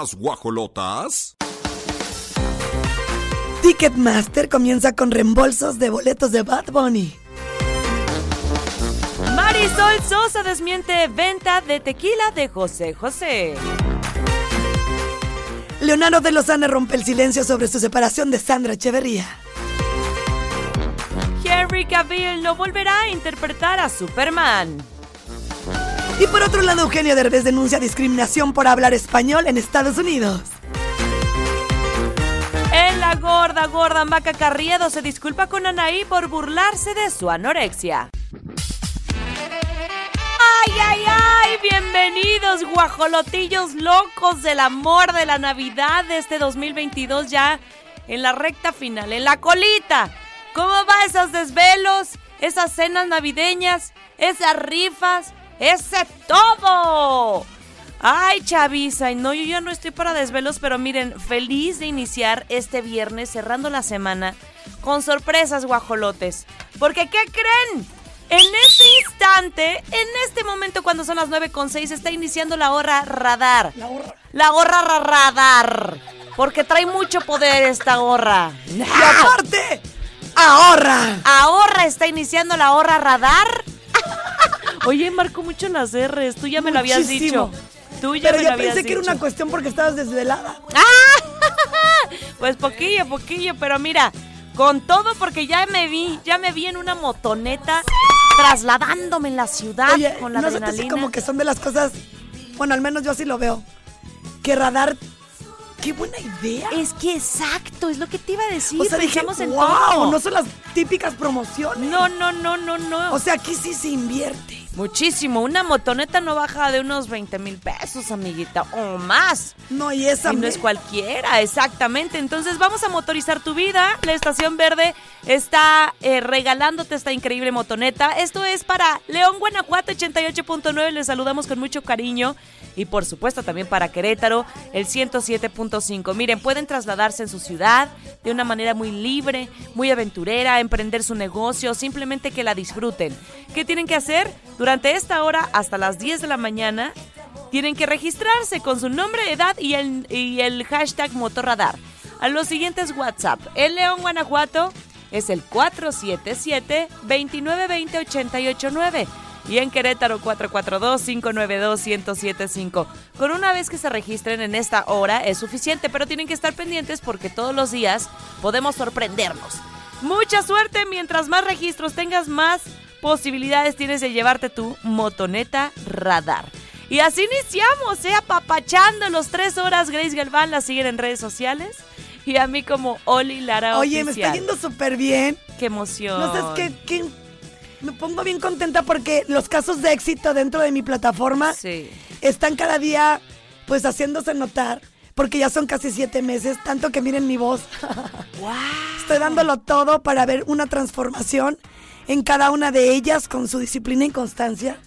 Las guajolotas. Ticketmaster comienza con reembolsos de boletos de Bad Bunny. Marisol Sosa desmiente venta de tequila de José José. Leonardo de Lozane rompe el silencio sobre su separación de Sandra Echeverría. Henry Cavill no volverá a interpretar a Superman. Y por otro lado, Eugenio Derbez denuncia discriminación por hablar español en Estados Unidos. En la gorda, gorda Maca Carriedo se disculpa con Anaí por burlarse de su anorexia. ¡Ay, ay, ay! Bienvenidos, guajolotillos locos del amor de la Navidad de este 2022 ya en la recta final, en la colita. ¿Cómo va esos desvelos, esas cenas navideñas, esas rifas, ese todo? Ay, chaviza, y no, yo ya no estoy para desvelos, pero miren, feliz de iniciar este viernes cerrando la semana con sorpresas guajolotes. Porque, ¿qué creen? En este instante, en este momento cuando son las 9 con 6, está iniciando la hora radar. La gorra. La ra- radar. Porque trae mucho poder esta gorra. Y aparte, ahorra. Ahorra está iniciando la hora radar. Oye, marco mucho las R's. Tú ya me lo habías dicho. Tú ya Pero me yo lo habías pensé que era dicho. una cuestión porque estabas desvelada. Pues poquillo, poquillo, pero mira, con todo porque ya me vi, ya me vi en una motoneta trasladándome en la ciudad Oye, con la no adrenalina. como que son de las cosas, bueno, al menos yo así lo veo. Que radar, qué buena idea. Es que exacto, es lo que te iba a decir. o sea, dije, pensamos en wow, todo. no son las típicas promociones. no, no, no, no, no. O sea, aquí sí se invierte. Muchísimo. Una motoneta no baja de unos 20 mil pesos, amiguita, o más. No, y esa Y no me- es cualquiera, exactamente. Entonces vamos a motorizar tu vida. La Estación Verde está eh, regalándote esta increíble motoneta. Esto es para León, Guanajuato 88.9. Les saludamos con mucho cariño. Y por supuesto también para Querétaro, el 107.5. Miren, pueden trasladarse en su ciudad de una manera muy libre, muy aventurera, emprender su negocio, simplemente que la disfruten. ¿Qué tienen que hacer? Durante esta hora hasta las 10 de la mañana, tienen que registrarse con su nombre, edad y el, el hashtag Motorradar. A los siguientes WhatsApp. En León, Guanajuato es el 477-2920-889. Y en Querétaro 442-592-1075. Con una vez que se registren en esta hora es suficiente, pero tienen que estar pendientes porque todos los días podemos sorprendernos. Mucha suerte, mientras más registros tengas, más posibilidades tienes de llevarte tu motoneta radar. Y así iniciamos, ¿eh? Apapachando los tres horas. Grace Galván la siguen en redes sociales. Y a mí como Oli Lara Oye, me está yendo súper bien. Qué emoción. No sé, es que, que me pongo bien contenta porque los casos de éxito dentro de mi plataforma Sí. están cada día pues haciéndose notar. Porque ya son casi siete meses, tanto que miren mi voz. ¡Wow! Estoy dándolo todo para ver una transformación en cada una de ellas con su disciplina y constancia.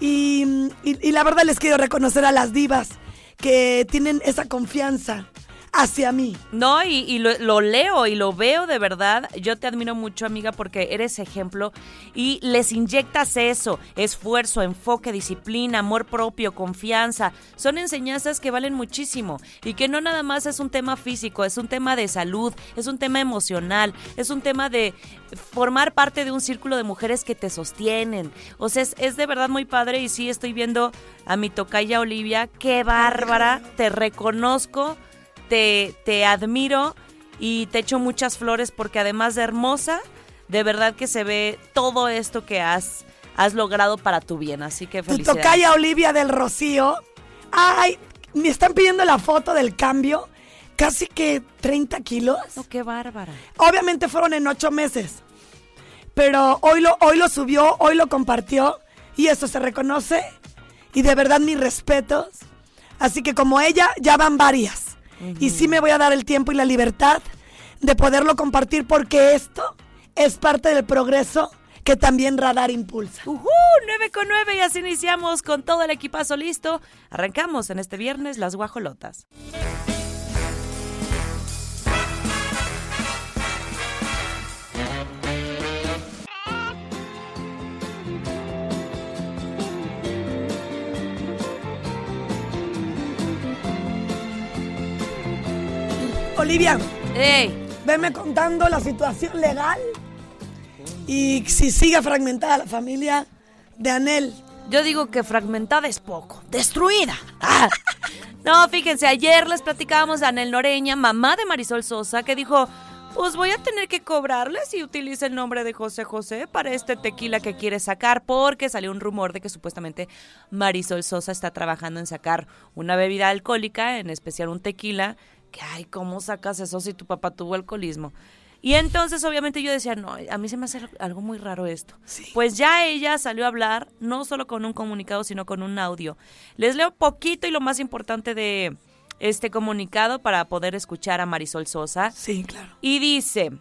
Y, y- y la verdad les quiero reconocer a las divas que tienen esa confianza hacia mí. No, y, lo leo y lo veo de verdad. Yo te admiro mucho, amiga, porque eres ejemplo y les inyectas eso, esfuerzo, enfoque, disciplina, amor propio, confianza. Son enseñanzas que valen muchísimo y que no nada más es un tema físico, es un tema de salud, es un tema emocional, es un tema de formar parte de un círculo de mujeres que te sostienen. O sea, es, es de verdad muy padre y sí estoy viendo a mi tocaya Olivia, qué bárbara, te reconozco te, te admiro y te echo muchas flores porque además de hermosa, de verdad que se ve todo esto que has, has logrado para tu bien. Así que Tu felicidades. tocaya Olivia del Rocío. Ay, me están pidiendo la foto del cambio. Casi que 30 kilos. No, qué bárbara. Obviamente fueron en ocho meses. Pero hoy lo, hoy lo subió, hoy lo compartió. Y eso se reconoce. Y de verdad mis respetos. Así que como ella, ya van varias. Y sí me voy a dar el tiempo y la libertad de poderlo compartir porque esto es parte del progreso que también Radar impulsa. Ujú, 9 con 9 y así iniciamos con todo el equipazo listo. Arrancamos en este viernes las guajolotas. Olivia, ¡Ey! venme contando la situación legal y si sigue fragmentada la familia de Anel. Yo digo que fragmentada es poco. ¡Destruida! Ah. No, fíjense, ayer les platicábamos a Anel Noreña, mamá de Marisol Sosa, que dijo, pues voy a tener que cobrarle si utiliza el nombre de José José para este tequila que quiere sacar, porque salió un rumor de que supuestamente Marisol Sosa está trabajando en sacar una bebida alcohólica, en especial un tequila, que ay, ¿cómo sacas eso si tu papá tuvo alcoholismo? Y entonces obviamente yo decía, no, a mí se me hace algo muy raro esto. Pues ya ella salió a hablar, no solo con un comunicado, sino con un audio. Les leo poquito y lo más importante de este comunicado para poder escuchar a Marisol Sosa. Sí, claro. Y dice,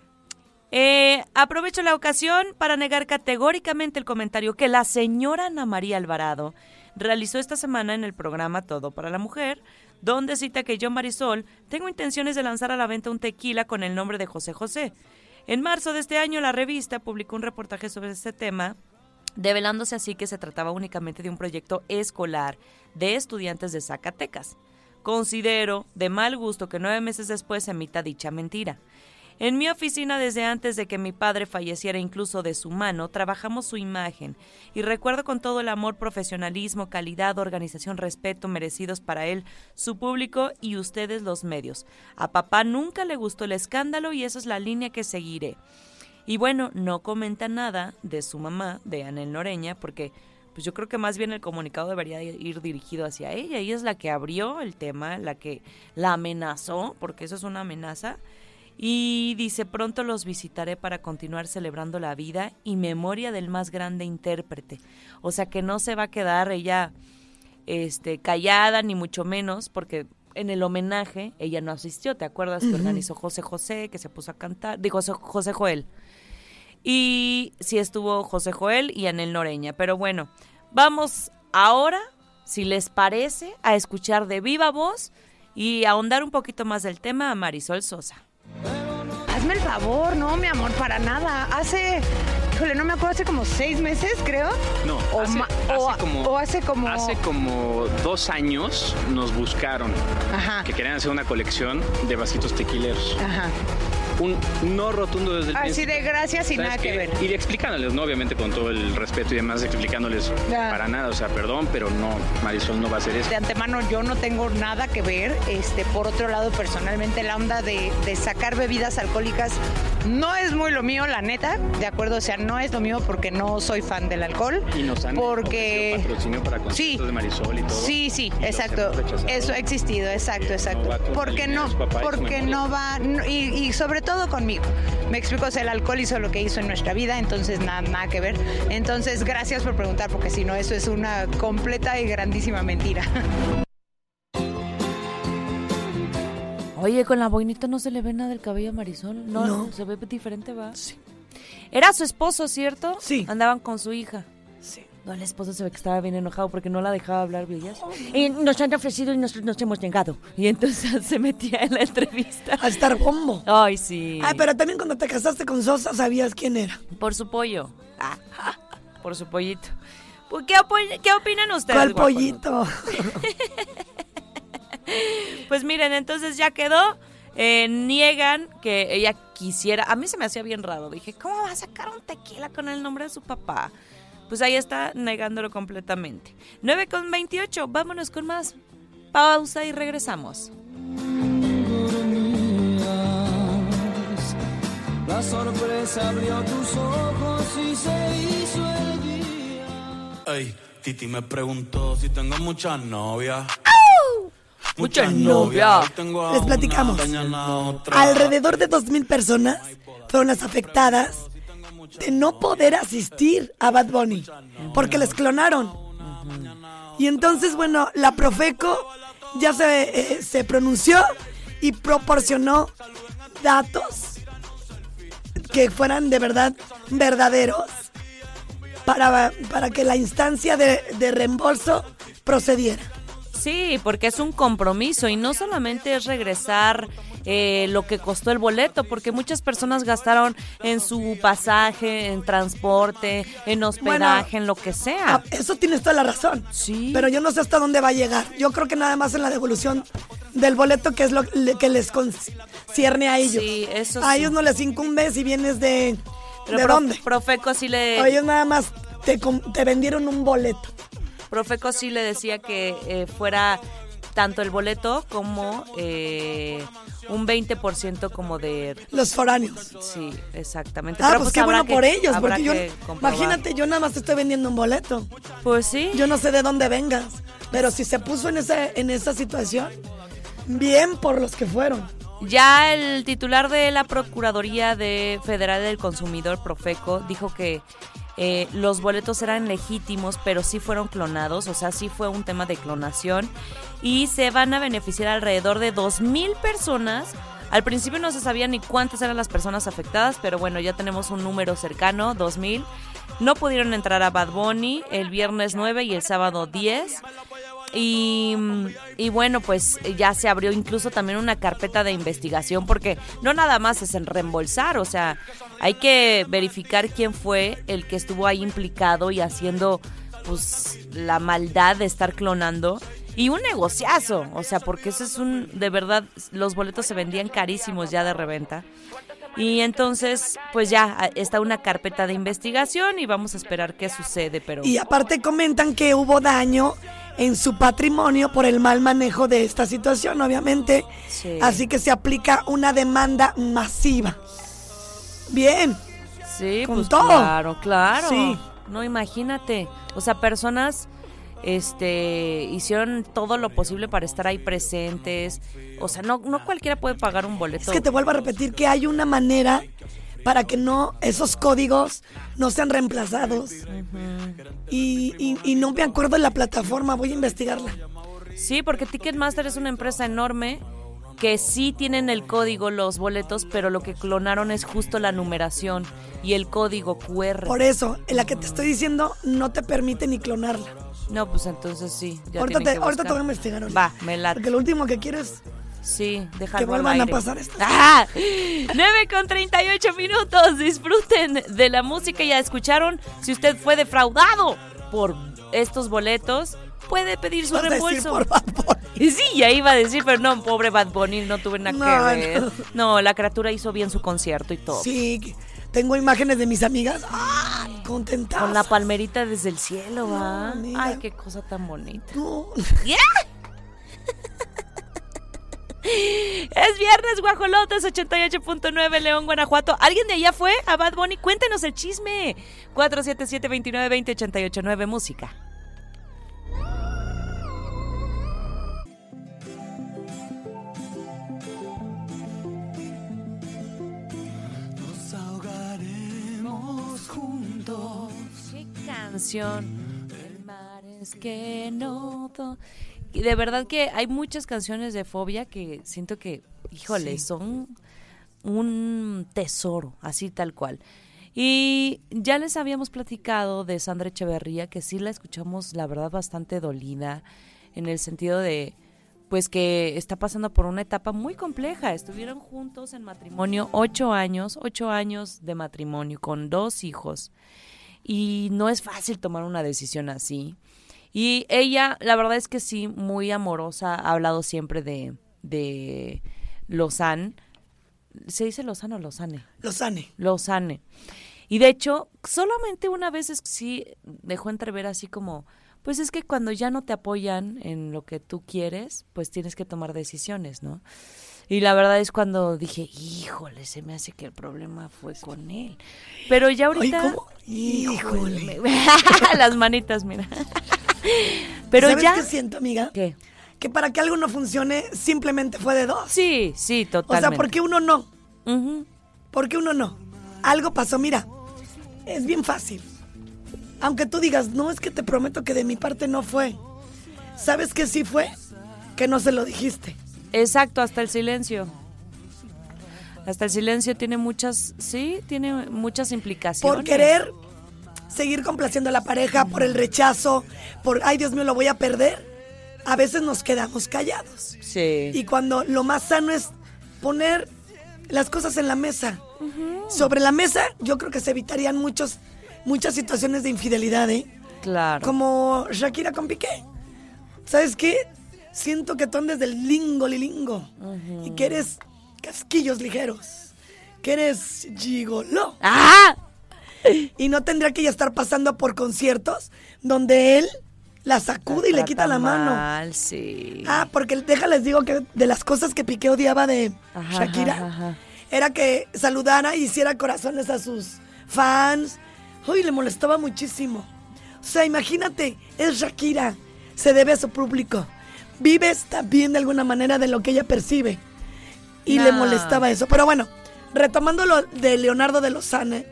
eh, aprovecho la ocasión para negar categóricamente el comentario que la señora Ana María Alvarado realizó esta semana en el programa Todo para la Mujer, donde cita que yo, Marisol, tengo intenciones de lanzar a la venta un tequila con el nombre de José José. En marzo de este año, la revista publicó un reportaje sobre este tema, develándose así que se trataba únicamente de un proyecto escolar de estudiantes de Zacatecas. Considero de mal gusto que nueve meses después se emita dicha mentira. En mi oficina desde antes de que mi padre falleciera incluso de su mano, trabajamos su imagen y recuerdo con todo el amor, profesionalismo, calidad, organización, respeto merecidos para él, su público y ustedes los medios. A papá nunca le gustó el escándalo y esa es la línea que seguiré. Y bueno, no comenta nada de su mamá, de Anel Noreña, porque pues yo creo que más bien el comunicado debería ir dirigido hacia ella. Ella es la que abrió el tema, la que la amenazó, porque eso es una amenaza. Y dice, pronto los visitaré para continuar celebrando la vida y memoria del más grande intérprete. O sea que no se va a quedar ella este, callada, ni mucho menos, porque en el homenaje ella no asistió, ¿te acuerdas? Que organizó José José, que se puso a cantar, digo José Joel. Y sí estuvo José Joel y Anel Noreña. Pero bueno, vamos ahora, si les parece, a escuchar de viva voz y ahondar un poquito más del tema a Marisol Sosa. Hazme el favor, no, mi amor, para nada. Hace, híjole, no me acuerdo, hace como seis meses, creo. No, O, hace, hace o- como, o hace como- hace como dos años nos buscaron Ajá. que querían hacer una colección de vasitos tequileros. Ajá. Un no rotundo desde el Así de gracias y ¿Sabes nada que ver. Y explicándoles, ¿no? Obviamente con todo el respeto y demás, explicándoles Ya. para nada, o sea, perdón, pero no, Marisol no va a hacer eso. De antemano yo no tengo nada que ver. Este, por otro lado, personalmente la onda de, de sacar bebidas alcohólicas no es muy lo mío, la neta. De acuerdo, o sea, no es lo mío porque no soy fan del alcohol. Y nos han porque ofrecido patrocinio para conciertos Sí. de Marisol y todo. Sí, sí, y exacto. Eso ha existido, exacto, Que exacto. no porque no, porque no va, no- y, y sobre todo conmigo. Me explico, o sea, el alcohol hizo lo que hizo en nuestra vida, entonces nada, nada que ver. Entonces, gracias por preguntar, porque si no, eso es una completa y grandísima mentira. Oye, con la boinita no se le ve nada del cabello a Marisol. No, No. se ve diferente, va. Sí. Era su esposo, ¿cierto? Sí. Andaban con su hija. Sí. No, el esposo se ve que estaba bien enojado porque no la dejaba hablar bellas. Y nos han ofrecido y nosotros nos hemos negado. Y entonces se metía en la entrevista. A estar bombo. Ay, sí. Ay, pero también cuando te casaste con Sosa sabías quién era. Por su pollo. Ah, por su pollito. Pues, ¿Qué, qué opinan ustedes? ¿Cuál pollito? Pues miren, entonces ya quedó. Eh, niegan que ella quisiera. A mí se me hacía bien raro. Dije, ¿cómo va a sacar un tequila con el nombre de su papá? Pues ahí está negándolo completamente. 9 con 28. Vámonos con más. Pausa y regresamos. La sorpresa abrió tus ojos y se hizo el día. Ey, Titi me preguntó si tengo muchas novias. Muchas novias. Tengo a Les platicamos. Alrededor de 2.000 personas fueron las afectadas de no poder asistir a Bad Bunny porque les clonaron. Y entonces, bueno, la Profeco ya se, eh, se pronunció y proporcionó datos que fueran de verdad verdaderos para, para que la instancia de, de reembolso procediera. Sí, porque es un compromiso y no solamente es regresar eh, lo que costó el boleto, porque muchas personas gastaron en su pasaje, en transporte, en hospedaje, en lo que sea. Ah, eso tienes toda la razón. Sí. Pero yo no sé hasta dónde va a llegar. Yo creo que nada más en la devolución del boleto, que es lo que les con- cierne a ellos. Sí, eso A sí. ellos no les incumbe si vienes de... Pero ¿De dónde? Profeco sí le... A ellos nada más te vendieron un boleto. Profeco sí le decía que eh, fuera tanto el boleto como eh, un 20% como de... Los foráneos. Sí, exactamente. Ah, Pero, pues qué habrá bueno que- por ellos, porque yo, imagínate, yo nada más te estoy vendiendo un boleto. Pues sí. Yo no sé de dónde vengas, pero si se puso en esa, en esa situación, bien por los que fueron. Ya el titular de la Procuraduría de Federal del Consumidor, Profeco, dijo que eh, los boletos eran legítimos, pero sí fueron clonados, o sea, sí fue un tema de clonación y se van a beneficiar alrededor de 2.000 personas. Al principio no se sabía ni cuántas eran las personas afectadas, pero bueno, ya tenemos un número cercano, 2.000. No pudieron entrar a Bad Bunny el viernes 9 y el sábado 10. Y, y bueno, pues ya se abrió incluso también una carpeta de investigación porque no nada más es en reembolsar, o sea, hay que verificar quién fue el que estuvo ahí implicado y haciendo pues la maldad de estar clonando y un negociazo, o sea, porque eso es un de verdad los boletos se vendían carísimos ya de reventa. Y entonces, pues ya ah, está una carpeta de investigación y vamos a esperar qué sucede, pero Y aparte comentan que hubo daño en su patrimonio por el mal manejo de esta situación, obviamente. Sí. Así que se aplica una demanda masiva. Bien. Sí, Con pues todo. claro, claro. Sí. No, imagínate. O sea, personas este hicieron todo lo posible para estar ahí presentes. O sea, no, no cualquiera puede pagar un boleto. Es que te vuelvo a repetir que hay una manera para que no esos códigos no sean reemplazados. y, y- y no me acuerdo de la plataforma, voy a investigarla. Sí, porque Ticketmaster es una empresa enorme que sí tienen el código, los boletos, pero lo que clonaron es justo la numeración y el código QR. Por eso, en la que te estoy diciendo no te permite ni clonarla. No, pues entonces sí. Ya ahorita te, que ahorita te voy a investigar. ahorita. Va, me late. Porque lo último que quiero es Sí, dejarlo que vuelvan a aire. pasar esto. ¡Ah! 9 con 38 minutos. Disfruten de la música. Ya escucharon. Si usted fue defraudado por estos boletos, puede pedir su a reembolso. por Bad Bunny. Y sí, ya iba a decir, pero no, pobre Bad Bunny, no tuve nada No, que ver. no. No. la criatura hizo bien su concierto y todo. Sí, tengo imágenes de mis amigas. ¡Ay! Contentas. Con la palmerita desde el cielo, ¿va? No, mira. Ay, qué cosa tan bonita. No. Es viernes, guajolotes 88.9 León, Guanajuato. ¿Alguien de allá fue a Bad Bunny? Cuéntenos el chisme. 477-2920-889 Música. Nos ahogaremos juntos. ¿Qué canción? El mar es que no... Y de verdad que hay muchas canciones de fobia que siento que, híjole, son un tesoro, así tal cual. Y ya les habíamos platicado de Sandra Echeverría, que sí la escuchamos, la verdad, bastante dolida, en el sentido de, pues que está pasando por una etapa muy compleja. Estuvieron juntos en matrimonio ocho años, ocho años de matrimonio, con dos hijos. Y no es fácil tomar una decisión así. Y ella, la verdad es que sí, muy amorosa, ha hablado siempre de, de Lozán. ¿Se dice Lozán o Lozane? Lozane. Lozane. Y de hecho, solamente una vez es, sí dejó entrever así como, pues es que cuando ya no te apoyan en lo que tú quieres, pues tienes que tomar decisiones, ¿no? Y la verdad es cuando dije, híjole, se me hace que el problema fue con él. Pero ya ahorita... ¿cómo? Híjole. Las manitas, mira. Pero ¿Sabes ya... qué siento, amiga? ¿Qué? Que para que algo no funcione, simplemente fue de dos. Sí, sí, o totalmente. sea, ¿por qué uno no? Ujú. ¿Por qué uno no? Algo pasó, mira. Es bien fácil. Aunque tú digas, no, es que te prometo que de mi parte no fue. ¿Sabes qué sí fue? Que no se lo dijiste. Exacto, hasta el silencio. Hasta el silencio tiene muchas, sí, tiene muchas implicaciones. Por querer seguir complaciendo a la pareja, por el rechazo, por, ay Dios mío, lo voy a perder. A veces nos quedamos callados. Sí. Y cuando lo más sano es poner las cosas en la mesa. Sobre la mesa, yo creo que se evitarían muchos, muchas situaciones de infidelidad, ¿eh? claro. Como Shakira con Piqué. ¿Sabes qué? Siento que tú andes del lingo lilingo y que eres casquillos ligeros, que eres gigoló. ¡Ah! Y no tendría que ya estar pasando por conciertos donde él la sacude y le quita la mano. Mal, sí. Ah, porque déjales digo que de las cosas que Piqué odiaba de Ajá, Shakira ajá, ajá. era que saludara y hiciera corazones a sus fans. Uy, le molestaba muchísimo. O sea, imagínate, es Shakira, se debe a su público. Vives también de alguna manera de lo que ella percibe. Y le molestaba eso. Pero bueno, retomando lo de Leonardo de Lozane,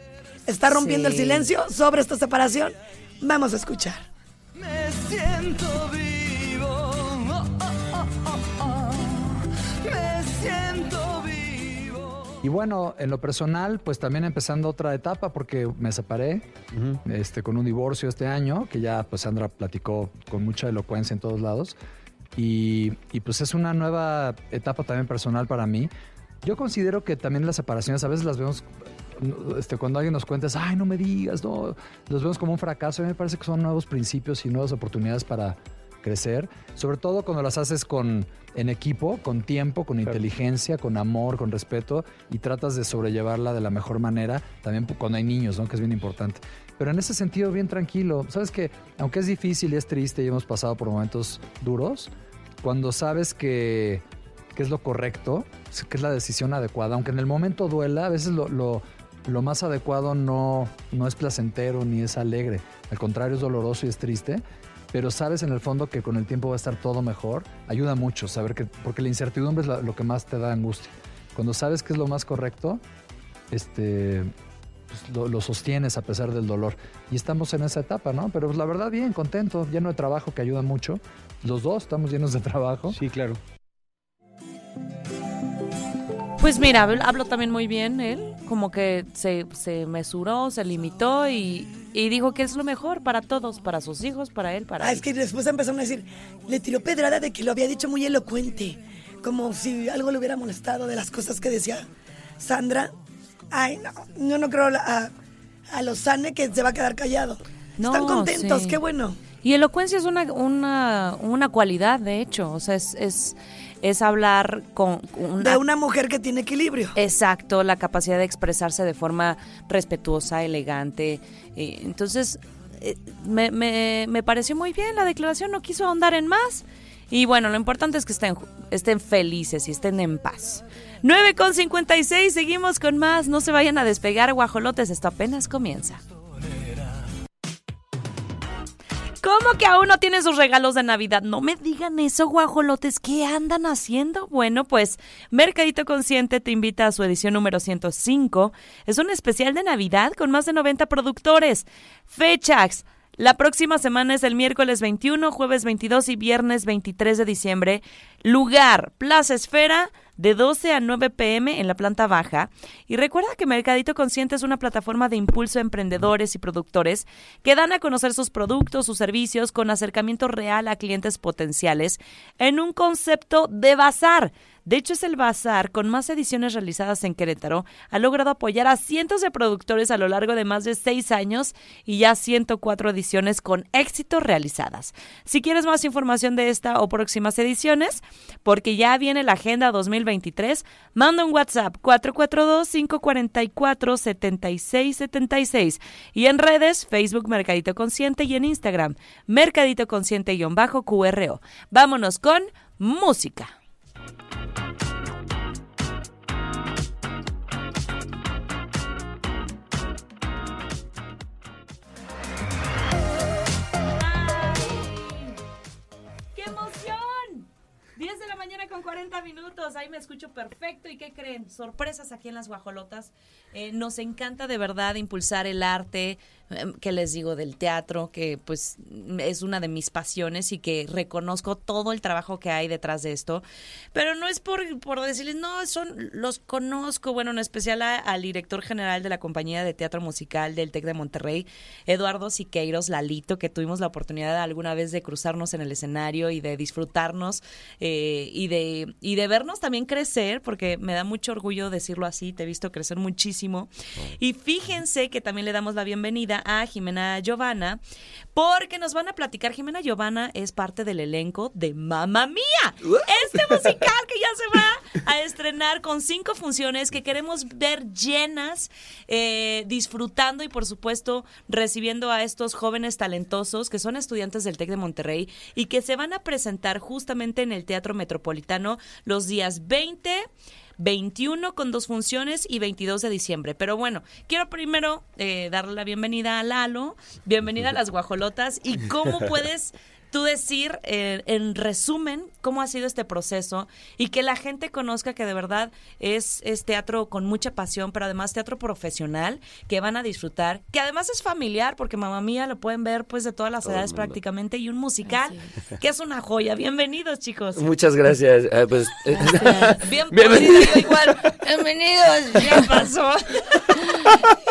está rompiendo el silencio sobre esta separación. Vamos a escuchar. Me siento vivo. Oh, oh, oh, oh, oh. Me siento vivo. Y bueno, en lo personal, pues también empezando otra etapa porque me separé este, con un divorcio este año, que ya pues Sandra platicó con mucha elocuencia en todos lados. Y, y, pues es una nueva etapa también personal para mí. Yo considero que también las separaciones a veces las vemos, este, cuando alguien nos cuenta, ay, no me digas, no, los vemos como un fracaso. A mí me parece que son nuevos principios y nuevas oportunidades para crecer, sobre todo cuando las haces con en equipo, con tiempo, con inteligencia, con amor, con respeto y tratas de sobrellevarla de la mejor manera, también cuando hay niños, ¿no? que es bien importante. Pero en ese sentido, bien tranquilo. Sabes que, aunque es difícil y es triste y hemos pasado por momentos duros, cuando sabes que, que es lo correcto, que es la decisión adecuada, aunque en el momento duela, a veces lo, lo, lo más adecuado no, no es placentero ni es alegre. Al contrario, es doloroso y es triste pero sabes en el fondo que con el tiempo va a estar todo mejor, ayuda mucho saber que, porque la incertidumbre es la- lo que más te da angustia. Cuando sabes que es lo más correcto, este, pues, lo, lo sostienes a pesar del dolor. Y estamos en esa etapa, ¿no? Pero pues, la verdad, bien, contento, lleno de trabajo que ayuda mucho. Los dos estamos llenos de trabajo. Sí, claro. Pues mira, habl- habló también muy bien él, como que se, se mesuró, se limitó y, y dijo que es lo mejor para todos, para sus hijos, para él, para Ah, él. es que después empezaron a decir, le tiró pedrada de que lo había dicho muy elocuente, como si algo le hubiera molestado de las cosas que decía Sandra. Ay, no, yo no creo a, a Lozane que se va a quedar callado. No, Están contentos, sí. qué bueno. Y elocuencia es una, una, una cualidad, de hecho, o sea, es, es, es hablar con una, De una mujer que tiene equilibrio. Exacto, la capacidad de expresarse de forma respetuosa, elegante. eh, entonces, eh, me, me, me pareció muy bien la declaración, no quiso ahondar en más. Y bueno, lo importante es que estén, estén felices y estén en paz. 9 con 56, seguimos con más. No se vayan a despegar, guajolotes, esto apenas comienza. ¿Cómo que aún no tienen sus regalos de Navidad? No me digan eso, guajolotes. ¿Qué andan haciendo? Bueno, pues Mercadito Consciente te invita a su edición número 105. Es un especial de Navidad con más de 90 productores. Fechas. La próxima semana es el miércoles 21, jueves 22 y viernes 23 de diciembre. Lugar, Plaza Esfera, de 12 a 9 pm en la planta baja. Y recuerda que Mercadito Consciente es una plataforma de impulso a emprendedores y productores que dan a conocer sus productos, sus servicios con acercamiento real a clientes potenciales en un concepto de bazar. De hecho, es el bazar con más ediciones realizadas en Querétaro. Ha logrado apoyar a cientos de productores a lo largo de más de seis años y ya 104 ediciones con éxito realizadas. Si quieres más información de esta o próximas ediciones, porque ya viene la Agenda 2023, manda un WhatsApp 442-544-7676 y en redes Facebook Mercadito Consciente y en Instagram Mercadito Consciente-QRO. Vámonos con música. Ahí me escucho perfecto. ¿Y qué creen? Sorpresas aquí en las guajolotas. Eh, nos encanta de verdad impulsar el arte, que les digo del teatro, que pues es una de mis pasiones y que reconozco todo el trabajo que hay detrás de esto. Pero no es por, por decirles, no, son los conozco, bueno, en especial a- al director general de la compañía de teatro musical del TEC de Monterrey, Eduardo Siqueiros Lalito, que tuvimos la oportunidad alguna vez de cruzarnos en el escenario y de disfrutarnos eh, y, de, y de vernos también crecer, porque me da mucho orgullo decirlo así, te he visto crecer muchísimo. Y fíjense que también le damos la bienvenida a Jimena Giovanna, porque nos van a platicar, Jimena Giovanna es parte del elenco de Mamma Mía. Este musical que ya se va a estrenar con cinco funciones que queremos ver llenas, eh, disfrutando y por supuesto recibiendo a estos jóvenes talentosos que son estudiantes del TEC de Monterrey y que se van a presentar justamente en el Teatro Metropolitano los días 20, 21 con dos funciones y 22 de diciembre. Pero bueno, quiero primero eh, darle la bienvenida a Lalo, bienvenida a las guajolotas y cómo puedes tú decir eh, en resumen cómo ha sido este proceso y que la gente conozca que de verdad es, es teatro con mucha pasión, pero además teatro profesional que van a disfrutar, que además es familiar porque mamá mía lo pueden ver pues de todas las edades prácticamente y un musical que es una joya. Bienvenidos chicos. Muchas gracias. Ah, pues, Bien Bienvenido. podrido, yo igual. Bienvenidos. Ya pasó.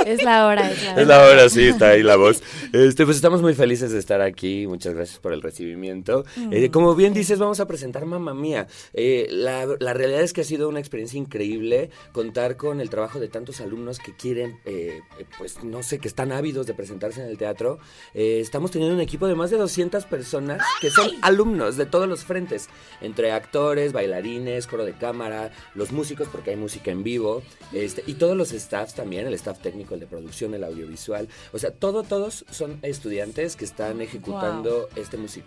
Es la hora, es la hora. Es la hora, sí, está ahí la voz. Este, pues estamos muy felices de estar aquí. Muchas gracias por el recibimiento. Eh, como bien dices, vamos a presentar Mamma Mía. Eh, la, la realidad es que ha sido una experiencia increíble contar con el trabajo de tantos alumnos que quieren, eh, pues no sé, que están ávidos de presentarse en el teatro. Estamos teniendo un equipo de más de 200 personas que son alumnos de todos los frentes, entre actores, bailarines, coro de cámara, los músicos, porque hay música en vivo, este, y todos los staffs también, el staff técnico, el de producción, el audiovisual. O sea, todo, todos son estudiantes que están ejecutando este musical.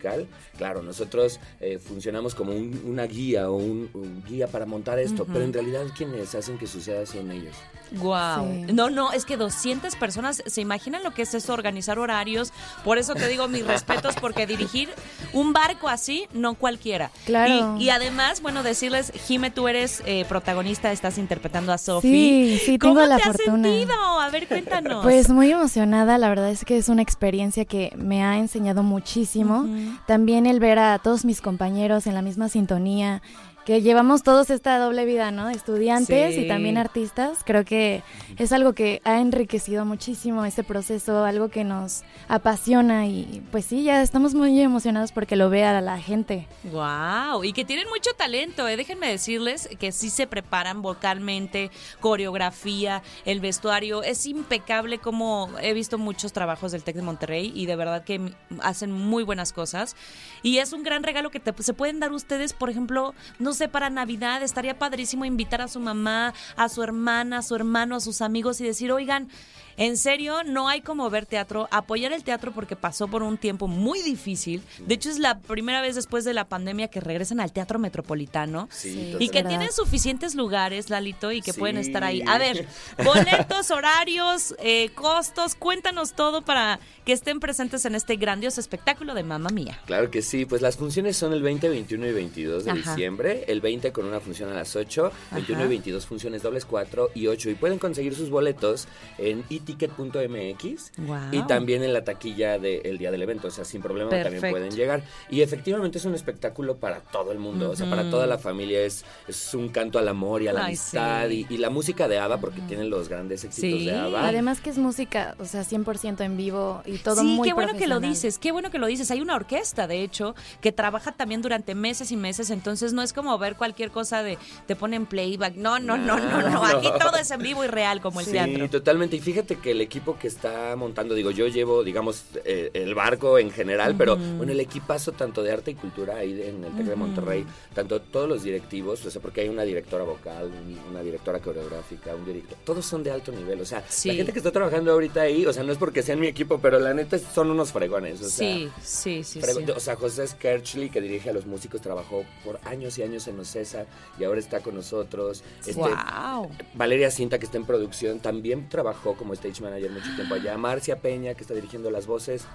Claro, nosotros eh, funcionamos como un- una guía o un, un guía para montar esto, pero en realidad quienes hacen que suceda son ellos. Wow. Sí. No, no, es que 200 personas, ¿se imaginan lo que es eso? Organizar horarios. Por eso te digo mis respetos, porque dirigir un barco así, no cualquiera. Claro. Y, y además, bueno, decirles, Jime, tú eres eh, protagonista, estás interpretando a Sofi. Sí, sí, tengo ¿Cómo la te fortuna. has sentido? A ver, cuéntanos. Pues muy emocionada, la verdad es que es una experiencia que me ha enseñado muchísimo. También el ver a todos mis compañeros en la misma sintonía, que llevamos todos esta doble vida, ¿no? Estudiantes Sí. y también artistas. Creo que es algo que ha enriquecido muchísimo este proceso, algo que nos apasiona y pues sí, ya estamos muy emocionados porque lo vea la gente. Wow, y que tienen mucho talento, ¿eh? déjenme decirles que sí se preparan vocalmente, coreografía, el vestuario, es impecable como he visto muchos trabajos del TEC de Monterrey y de verdad que hacen muy buenas cosas y es un gran regalo que te- se pueden dar ustedes, por ejemplo, no sé, para Navidad estaría padrísimo invitar a su mamá, a su hermana, a su hermano, a sus amigos y decir, oigan, en serio, no hay como ver teatro, apoyar el teatro porque pasó por un tiempo muy difícil. De hecho, es la primera vez después de la pandemia que regresan al teatro metropolitano. Sí, Y que verdad. tienen suficientes lugares, Lalito, y que Sí. pueden estar ahí. A ver, boletos, horarios, eh, costos, cuéntanos todo para que estén presentes en este grandioso espectáculo de Mamma Mía. Claro que sí, pues las funciones son el 20, 21 y 22 de Ajá. diciembre. El 20 con una función a las 8, 21 y 22 funciones dobles 4 y 8. Y pueden conseguir sus boletos en eticket.mx Guau. y también en la taquilla del día del evento. O sea, sin problema también pueden llegar. Y efectivamente es un espectáculo para todo el mundo, o sea, para toda la familia. Es, es un canto al amor y a la Ay, amistad. sí. Y, y la música de ABBA, porque tienen los grandes éxitos Sí. de ABBA. Además que es música, o sea, 100% en vivo y todo sí, muy qué bueno que lo dices, qué bueno que lo dices. Hay una orquesta, de hecho, que trabaja también durante meses y meses, entonces no es como ver cualquier cosa de te ponen playback. No, no, no, no, no. Aquí todo es en vivo y real como el Sí, teatro. totalmente. Y fíjate que el equipo que está montando, digo, yo llevo, digamos, eh, el barco en general, pero bueno, el equipazo tanto de arte y cultura ahí de- en el TEC de Monterrey, tanto todos los directivos, o sea, porque hay una directora vocal, un- una directora coreográfica, un director, todos son de alto nivel. O sea, Sí. la gente que está trabajando ahorita ahí, o sea, no es porque sean mi equipo, pero la neta son unos fregones. O sea, Sí, sí, sí, sí. O sea, José Skerchly, que dirige a los músicos, trabajó por años y años en Ocesa y ahora está con nosotros. Este, Wow. Valeria Cinta, que está en producción, también trabajó como stage manager mucho tiempo allá. Marcia Peña, que está dirigiendo las voces,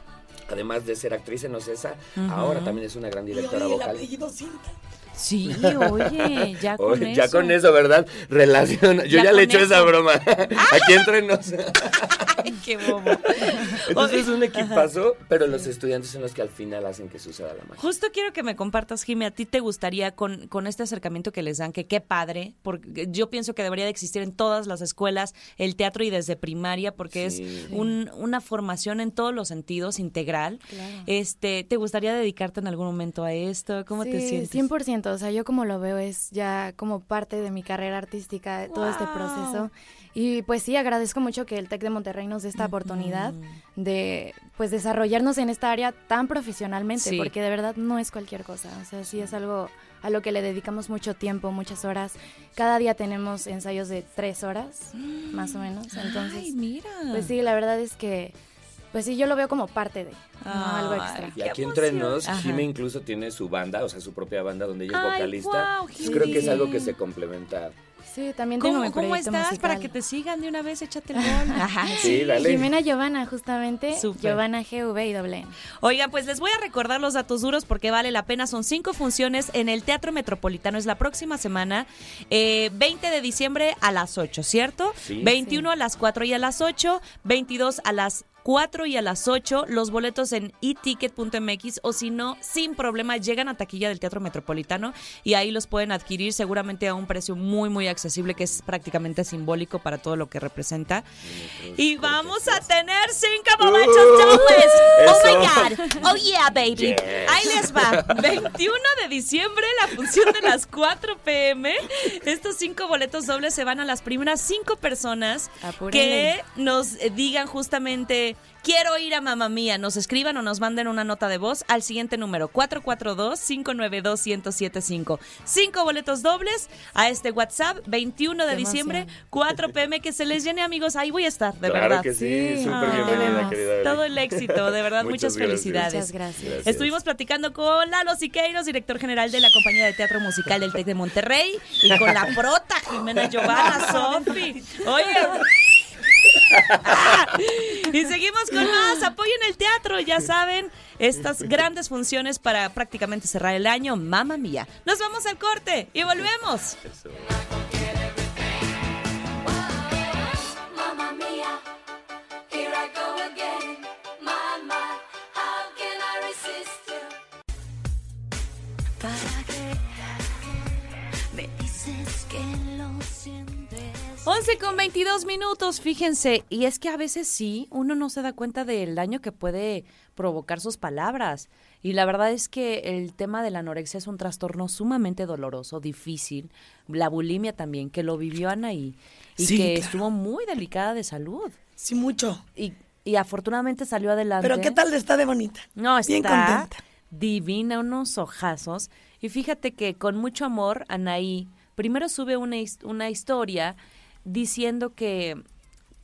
además de ser actriz en Ocesa, ahora también es una gran directora vocal. cinta. Sí, oye, ya con Oye, eso. ya con eso, ¿verdad? Relación. Yo Ya ya, le con echo esa broma. Aquí entre nos. Ay, qué bobo. Entonces es un equipazo, pero los estudiantes son los que al final hacen que suceda la magia. Justo quiero que me compartas, Jimmy, a ti te gustaría con, con este acercamiento que les dan, que qué padre, porque yo pienso que debería de existir en todas las escuelas el teatro y desde primaria, porque Sí. es un- una formación en todos los sentidos, integral. Claro. Este, ¿Te gustaría dedicarte en algún momento a esto? ¿Cómo te Sí, sientes? 100%, o sea, yo como lo veo es ya como parte de mi carrera artística, todo este proceso. Y pues sí, agradezco mucho que el TEC de Monterrey nos dé esta oportunidad de pues desarrollarnos en esta área tan profesionalmente, Sí. porque de verdad no es cualquier cosa, o sea, sí es algo a lo que le dedicamos mucho tiempo, muchas horas. Cada día tenemos ensayos de tres horas, más o menos. Entonces, Ay, mira. pues sí, la verdad es que, pues sí, yo lo veo como parte de, no algo Ay, extra. Y aquí entre nos. Jime incluso tiene su banda, o sea, su propia banda donde ella es Ay, vocalista. Entonces creo que es algo que se complementa. Sí, también tengo ¿Cómo, mi cómo estás? Para que te sigan de una vez, échate el gol. Ajá, Sí, dale. Jimena Giovanna, justamente. Súper. Giovanna GV y doble N. Oigan, pues les voy a recordar los datos duros porque vale la pena. Son cinco funciones en el Teatro Metropolitano. Es la próxima semana, eh, 20 de diciembre a las 8, ¿cierto? Sí. 21 a las 4 y a las 8, 22 a las 4 y a las 8 los boletos en eticket.mx o si no, sin problema, llegan a taquilla del Teatro Metropolitano y ahí los pueden adquirir seguramente a un precio muy, muy accesible que es prácticamente simbólico para todo lo que representa. Y vamos a tener cinco bomachos dobles. Oh my. God. Oh yeah, baby. Yes. Ahí les va. 21 de diciembre, la función de las 4 pm. Estos cinco boletos dobles se van a las primeras cinco personas Apúrenle. que nos digan justamente quiero ir a mamá mía, nos escriban o nos manden una nota de voz al siguiente número 442-592-1075. Cinco boletos dobles a este WhatsApp 21 de diciembre, emoción. 4 pm, que se les llene amigos, ahí voy a estar, de claro verdad. que sí, Sí. súper Ah, bienvenida, querida. Todo el éxito, de verdad, muchas, felicidades. Muchas gracias. Gracias. Estuvimos platicando con Lalo Siqueiros, director general de la compañía de teatro musical del TEC de Monterrey, y con la prota Jimena Giovanna Sofi. Oye. Y seguimos con más. Apoyen el teatro, ya saben, estas grandes funciones para prácticamente cerrar el año. Mamma mía. Nos vamos al corte y volvemos. 11 con 22 minutos, fíjense, y es que a veces sí, uno no se da cuenta del daño que puede provocar sus palabras. Y la verdad es que el tema de la anorexia es un trastorno sumamente doloroso, difícil. La bulimia también, que lo vivió Anaí y Sí, que claro. estuvo muy delicada de salud. Sí, mucho. Y, y afortunadamente salió adelante. Pero ¿qué tal está de bonita? No, está Bien contenta. divina, unos ojazos. Y fíjate que con mucho amor, Anaí primero sube una, una historia diciendo que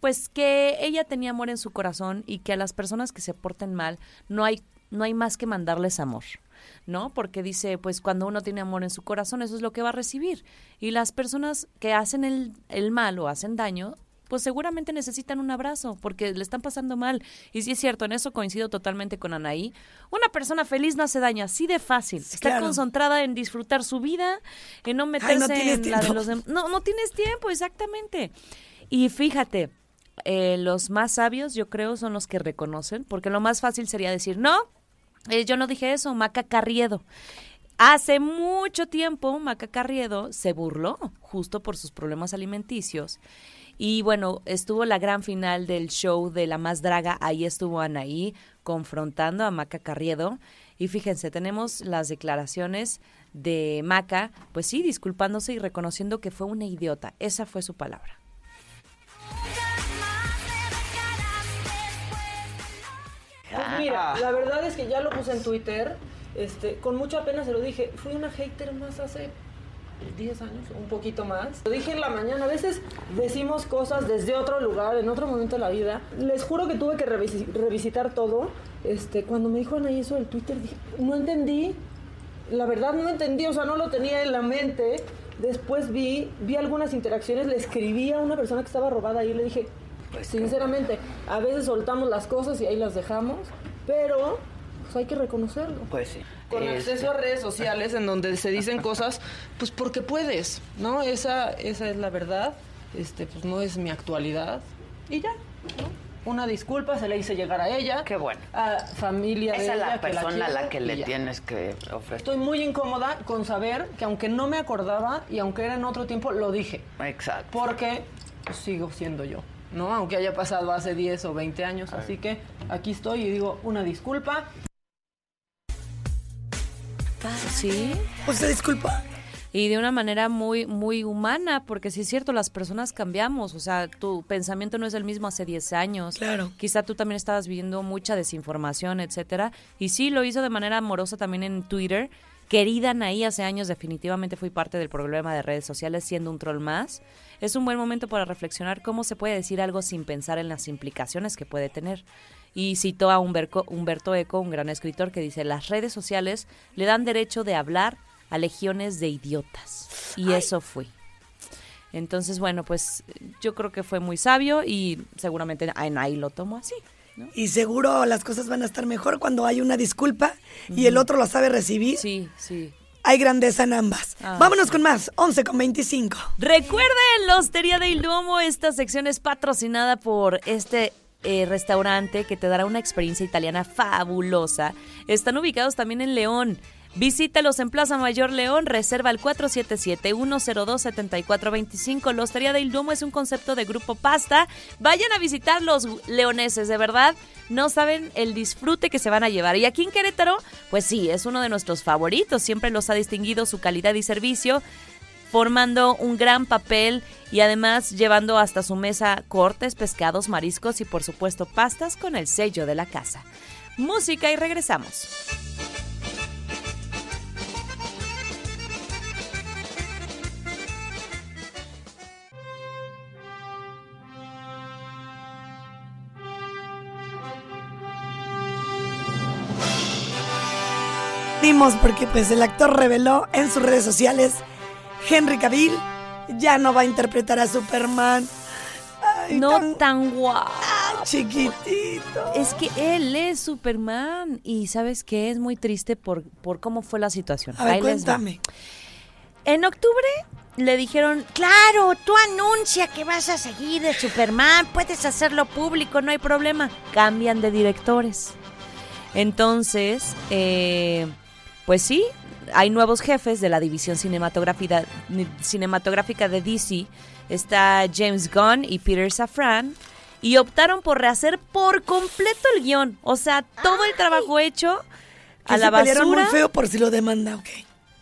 pues que ella tenía amor en su corazón y que a las personas que se porten mal no hay no hay más que mandarles amor, ¿no? Porque dice, pues cuando uno tiene amor en su corazón, eso es lo que va a recibir. Y las personas que hacen el, el mal o hacen daño, pues seguramente necesitan un abrazo porque le están pasando mal. Y sí es cierto, en eso coincido totalmente con Anaí. Una persona feliz no hace daño, así de fácil. Está claro. concentrada en disfrutar su vida, en no meterse Ay, no tienes en la de los demás. No, no tienes tiempo, exactamente. Y fíjate, eh, los más sabios yo creo son los que reconocen, porque lo más fácil sería decir, no, eh, yo no dije eso, Maca Carriedo. Hace mucho tiempo Maca Carriedo se burló justo por sus problemas alimenticios. Y bueno, estuvo la gran final del show de La Más Draga, ahí estuvo Anaí confrontando a Maca Carriedo. Y fíjense, tenemos las declaraciones de Maca, pues sí, disculpándose y reconociendo que fue una idiota. Esa fue su palabra. Pues mira, la verdad es que ya lo puse en Twitter, este, con mucha pena se lo dije, fui una hater más hace 10 años, un poquito más. Lo dije en la mañana, a veces decimos cosas desde otro lugar, en otro momento de la vida. Les juro que tuve que revisi- revisitar todo. Este, cuando me dijo Anaí eso del Twitter, dije, no entendí, la verdad no entendí, o sea, no lo tenía en la mente. Después vi, vi algunas interacciones, le escribí a una persona que estaba robada y le dije, pues sinceramente, a veces soltamos las cosas y ahí las dejamos, pero pues hay que reconocerlo. Pues sí. Con Este, acceso a redes sociales en donde se dicen cosas, pues porque puedes, ¿no? Esa, esa es la verdad, este, pues no es mi actualidad y ya, ¿no? Una disculpa se le hice llegar a ella. Qué bueno. A familia de Esa es ella la que persona a la que le tienes que ofrecer. Estoy muy incómoda con saber que aunque no me acordaba y aunque era en otro tiempo, lo dije. Exacto. Porque pues, sigo siendo yo, ¿no? Aunque haya pasado hace 10 o 20 años. Así que aquí estoy y digo una disculpa. Sí. Pues se disculpa. Y de una manera muy, muy humana, porque sí es cierto, las personas cambiamos, o sea, tu pensamiento no es el mismo hace 10 años. Claro. Quizá tú también estabas viviendo mucha desinformación, etcétera. Y sí, lo hizo de manera amorosa también en Twitter. Querida Anaí, hace años definitivamente fui parte del problema de redes sociales siendo un troll más. Es un buen momento para reflexionar cómo se puede decir algo sin pensar en las implicaciones que puede tener. Y citó a Humberto Eco, un gran escritor, que dice, las redes sociales le dan derecho de hablar a legiones de idiotas. Y eso fui. Entonces, bueno, pues yo creo que fue muy sabio y seguramente Anaí lo tomó así. ¿No? Y seguro las cosas van a estar mejor cuando hay una disculpa y el otro lo sabe recibir. Sí, sí. Hay grandeza en ambas. Ah, Vámonos con más. 11 con 25. Recuerden, la Hostería del Duomo, esta sección es patrocinada por este eh, restaurante que te dará una experiencia italiana fabulosa. Están ubicados también en León. Visítalos en Plaza Mayor León, reserva al 477-102-7425. La Hostería del Duomo es un concepto de grupo pasta. Vayan a visitar los leoneses, de verdad. No saben el disfrute que se van a llevar. Y aquí en Querétaro, pues sí, es uno de nuestros favoritos. Siempre los ha distinguido su calidad y servicio formando un gran papel y además llevando hasta su mesa cortes, pescados, mariscos y por supuesto pastas con el sello de la casa. Música y regresamos. Porque pues el actor reveló en sus redes sociales Henry Cavill ya no va a interpretar a Superman. Ay, No tan guau. chiquitito. Es que él es Superman y sabes que es muy triste por, por cómo fue la situación. A ver, Ahí cuéntame. En octubre le dijeron, claro, tú anuncia que vas a seguir de Superman, puedes hacerlo público, no hay problema. Cambian de directores. Entonces, eh, pues sí, hay nuevos jefes de la división cinematográfica, de DC. Está James Gunn y Peter Safran. Y optaron por rehacer por completo el guion. O sea, todo el trabajo hecho Que a la se basura. muy feo por si lo demanda, ok.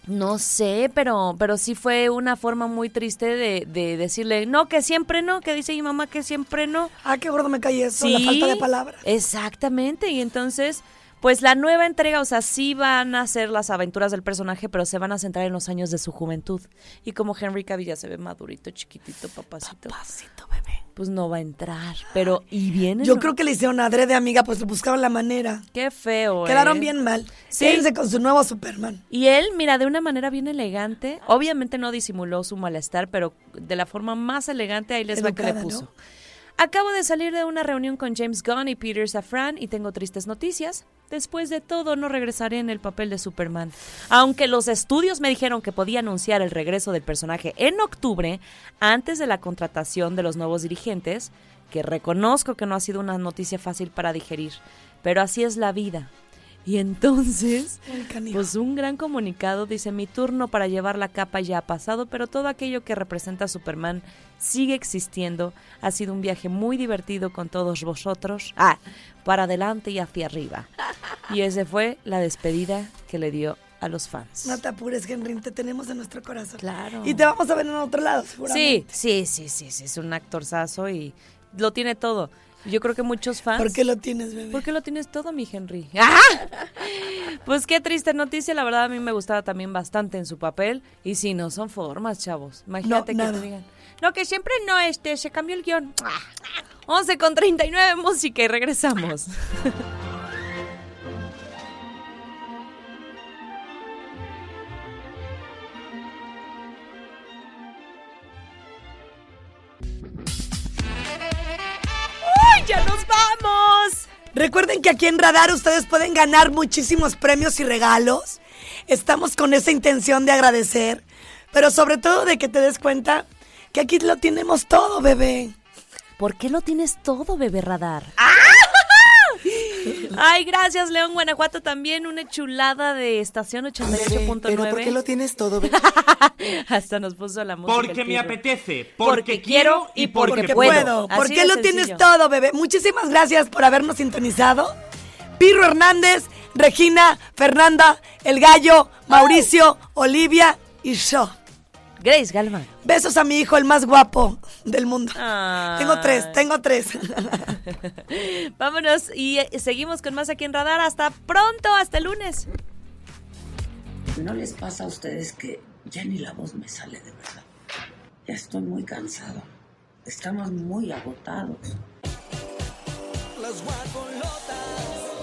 No sé, pero, pero sí fue una forma muy triste de, de decirle, no, que siempre no, que dice mi mamá que siempre no. Ah, qué gordo me cae eso, la falta de palabras. Exactamente, y entonces, pues la nueva entrega, o sea, sí van a ser las aventuras del personaje, pero se van a centrar en los años de su juventud. Y como Henry Cavill ya se ve madurito, chiquitito, papacito. Papacito, bebé. Pues no va a entrar, pero, y viene. Yo creo que le hicieron adrede, amiga, pues buscaron la manera. Qué feo, Quedaron ¿eh? bien mal. Sí. Quédense con su nuevo Superman. Y él, mira, de una manera bien elegante, obviamente no disimuló su malestar, pero de la forma más elegante ahí les va que le puso. ¿no? Acabo de salir de una reunión con James Gunn y Peter Safran y tengo tristes noticias. Después de todo, no regresaré en el papel de Superman. Aunque los estudios me dijeron que podía anunciar el regreso del personaje en octubre, antes de la contratación de los nuevos dirigentes, que reconozco que no ha sido una noticia fácil para digerir, pero así es la vida. Y entonces, pues un gran comunicado dice, mi turno para llevar la capa ya ha pasado, pero todo aquello que representa a Superman sigue existiendo. Ha sido un viaje muy divertido con todos vosotros. Ah, para adelante y hacia arriba. Y esa fue la despedida que le dio a los fans. No te apures, Henry, te tenemos en nuestro corazón. Claro. Y te vamos a ver en otro lado, Sí, seguramente. sí, sí, sí, sí, es un actorzazo y lo tiene todo. Yo creo que muchos fans... ¿Por qué lo tienes, bebé? ¿Por qué lo tienes todo, mi Henry? ¡Ah! Pues qué triste noticia, la verdad a mí me gustaba también bastante en su papel. Y sí, no son formas, chavos. Imagínate No, que te digan. No, que siempre no, este, se cambió el guion. ¡Ah! 11 con 39 música y regresamos. ya nos vamos! Recuerden que aquí en Radar ustedes pueden ganar muchísimos premios y regalos. Estamos con esa intención de agradecer, pero sobre todo de que te des cuenta que aquí lo tenemos todo, bebé. ¿Por qué lo tienes todo, bebé radar? Ay, gracias, León Guanajuato. También una chulada de estación 88.9. tienes todo, Hasta nos puso la música. Porque me apetece, Porque porque quiero y porque porque puedo. puedo. ¿Por qué lo sencillo. tienes todo, bebé? Muchísimas gracias por habernos sintonizado. Pirro Hernández, Regina, Fernanda, El Gallo, Mauricio, Olivia y yo. Grace Galvan. Besos a mi hijo, el más guapo del mundo. Ay. Tengo tres, tengo tres. Vámonos y eh, seguimos con más aquí en Radar. Hasta pronto, hasta el lunes. ¿No les pasa a ustedes que ya ni la voz me sale de verdad? Ya estoy muy cansado. Estamos muy agotados. Las guacolotas.